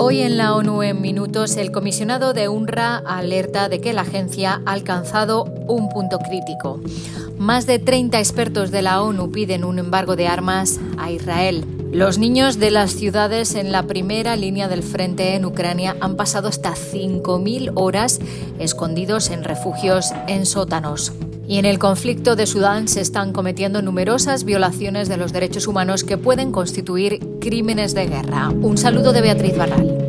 Hoy en la ONU en minutos, el comisionado de UNRWA alerta de que la agencia ha alcanzado un punto crítico. Más de 30 expertos de la ONU piden un embargo de armas a Israel. Los niños de las ciudades en la primera línea del frente en Ucrania han pasado hasta 5.000 horas escondidos en refugios en sótanos. Y en el conflicto de Sudán se están cometiendo numerosas violaciones de los derechos humanos que pueden constituir crímenes de guerra. Un saludo de Beatriz Barral.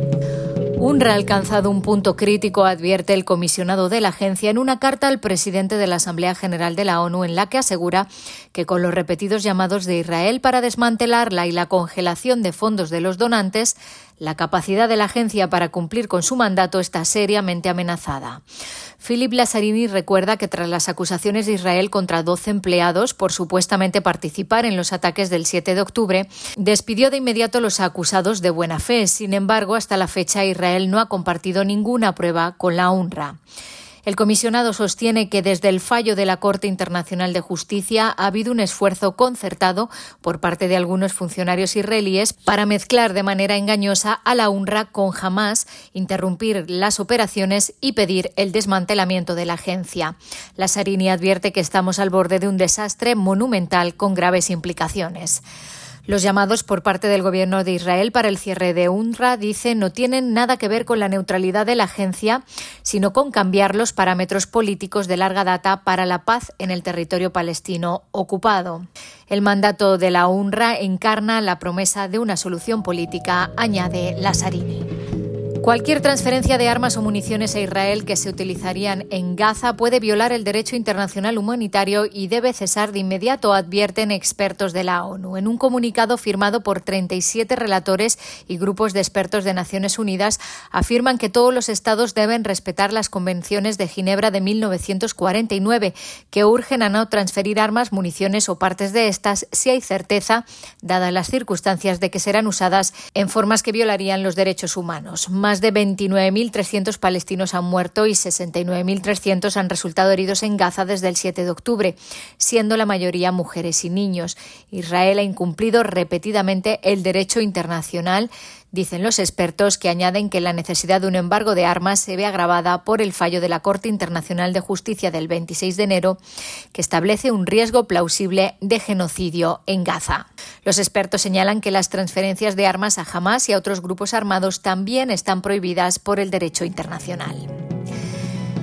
UNRWA ha alcanzado un punto crítico, advierte el comisionado de la agencia en una carta al presidente de la Asamblea General de la ONU en la que asegura que con los repetidos llamados de Israel para desmantelarla y la congelación de fondos de los donantes, la capacidad de la agencia para cumplir con su mandato está seriamente amenazada. Philip Lazzarini recuerda que tras las acusaciones de Israel contra 12 empleados por supuestamente participar en los ataques del 7 de octubre, despidió de inmediato a los acusados de buena fe. Sin embargo, hasta la fecha Israel no ha compartido ninguna prueba con la UNRWA. El comisionado sostiene que desde el fallo de la Corte Internacional de Justicia ha habido un esfuerzo concertado por parte de algunos funcionarios israelíes para mezclar de manera engañosa a la UNRWA con Hamas, interrumpir las operaciones y pedir el desmantelamiento de la agencia. La Sarini advierte que estamos al borde de un desastre monumental con graves implicaciones. Los llamados por parte del gobierno de Israel para el cierre de UNRWA, dice, no tienen nada que ver con la neutralidad de la agencia, sino con cambiar los parámetros políticos de larga data para la paz en el territorio palestino ocupado. El mandato de la UNRWA encarna la promesa de una solución política, añade Lazzarini. Cualquier transferencia de armas o municiones a Israel que se utilizarían en Gaza puede violar el derecho internacional humanitario y debe cesar de inmediato, advierten expertos de la ONU. En un comunicado firmado por 37 relatores y grupos de expertos de Naciones Unidas, afirman que todos los estados deben respetar las convenciones de Ginebra de 1949, que urgen a no transferir armas, municiones o partes de estas si hay certeza, dadas las circunstancias de que serán usadas en formas que violarían los derechos humanos. Más de 29.300 palestinos han muerto y 69.300 han resultado heridos en Gaza desde el 7 de octubre, siendo la mayoría mujeres y niños. Israel ha incumplido repetidamente el derecho internacional Dicen los expertos que añaden que la necesidad de un embargo de armas se ve agravada por el fallo de la Corte Internacional de Justicia del 26 de enero, que establece un riesgo plausible de genocidio en Gaza. Los expertos señalan que las transferencias de armas a Hamas y a otros grupos armados también están prohibidas por el derecho internacional.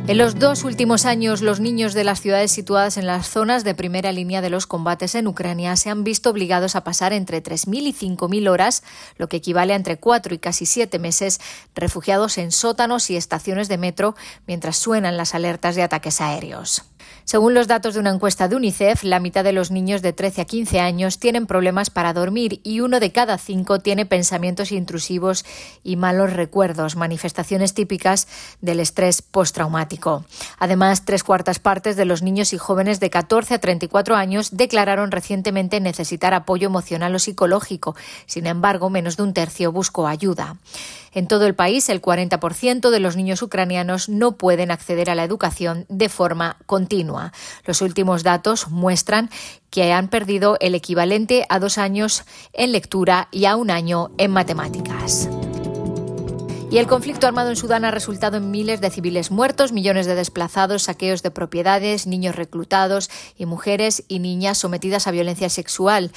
En los dos últimos años, los niños de las ciudades situadas en las zonas de primera línea de los combates en Ucrania se han visto obligados a pasar entre 3.000 y 5.000 horas, lo que equivale a entre cuatro y casi siete meses, refugiados en sótanos y estaciones de metro mientras suenan las alertas de ataques aéreos. Según los datos de una encuesta de UNICEF, la mitad de los niños de 13 a 15 años tienen problemas para dormir y uno de cada cinco tiene pensamientos intrusivos y malos recuerdos, manifestaciones típicas del estrés postraumático. Además, tres cuartas partes de los niños y jóvenes de 14 a 34 años declararon recientemente necesitar apoyo emocional o psicológico. Sin embargo, menos de un tercio buscó ayuda. En todo el país, el 40% de los niños ucranianos no pueden acceder a la educación de forma continua. Los últimos datos muestran que han perdido el equivalente a dos años en lectura y a un año en matemáticas. Y el conflicto armado en Sudán ha resultado en miles de civiles muertos, millones de desplazados, saqueos de propiedades, niños reclutados y mujeres y niñas sometidas a violencia sexual.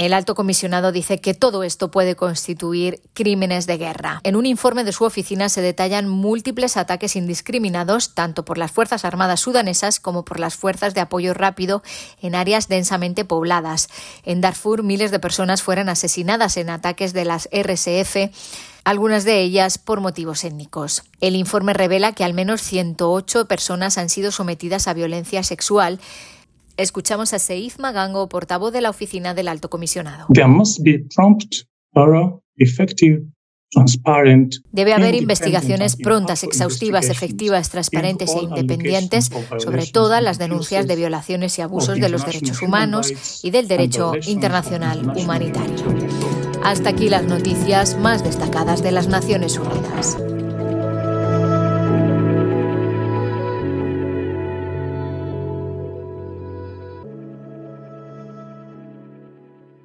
El alto comisionado dice que todo esto puede constituir crímenes de guerra. En un informe de su oficina se detallan múltiples ataques indiscriminados, tanto por las Fuerzas Armadas sudanesas como por las Fuerzas de Apoyo Rápido en áreas densamente pobladas. En Darfur, miles de personas fueron asesinadas en ataques de las RSF algunas de ellas por motivos étnicos. El informe revela que al menos 108 personas han sido sometidas a violencia sexual Escuchamos a Seif Magango, portavoz de la oficina del Alto Comisionado. Debe haber investigaciones prontas, exhaustivas, efectivas, transparentes e independientes sobre todas las denuncias de violaciones y abusos de los derechos humanos y del derecho internacional humanitario. Hasta aquí las noticias más destacadas de las Naciones Unidas.